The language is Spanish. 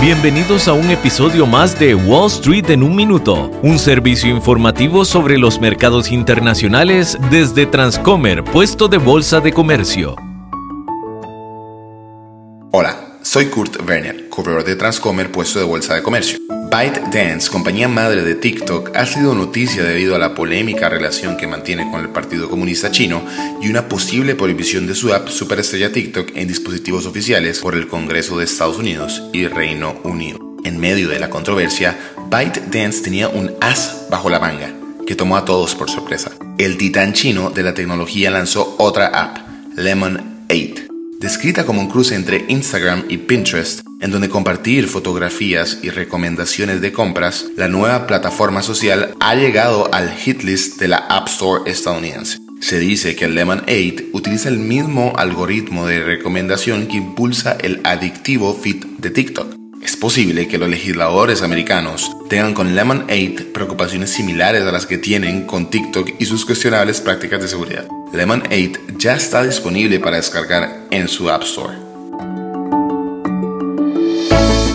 Bienvenidos a un episodio más de Wall Street en un minuto, un servicio informativo sobre los mercados internacionales desde Transcomer, puesto de bolsa de comercio. Hola, soy Kurt Werner, corredor de Transcomer, puesto de bolsa de comercio. ByteDance, compañía madre de TikTok, ha sido noticia debido a la polémica relación que mantiene con el Partido Comunista Chino y una posible prohibición de su app superestrella TikTok en dispositivos oficiales por el Congreso de Estados Unidos y Reino Unido. En medio de la controversia, ByteDance tenía un as bajo la manga que tomó a todos por sorpresa. El titán chino de la tecnología lanzó otra app, Lemon 8 descrita como un cruce entre Instagram y Pinterest, en donde compartir fotografías y recomendaciones de compras, la nueva plataforma social ha llegado al hit list de la App Store estadounidense. Se dice que el Lemon 8 utiliza el mismo algoritmo de recomendación que impulsa el adictivo feed de TikTok. Es posible que los legisladores americanos tengan con Lemon 8 preocupaciones similares a las que tienen con TikTok y sus cuestionables prácticas de seguridad. Lemon 8 ya está disponible para descargar en su App Store.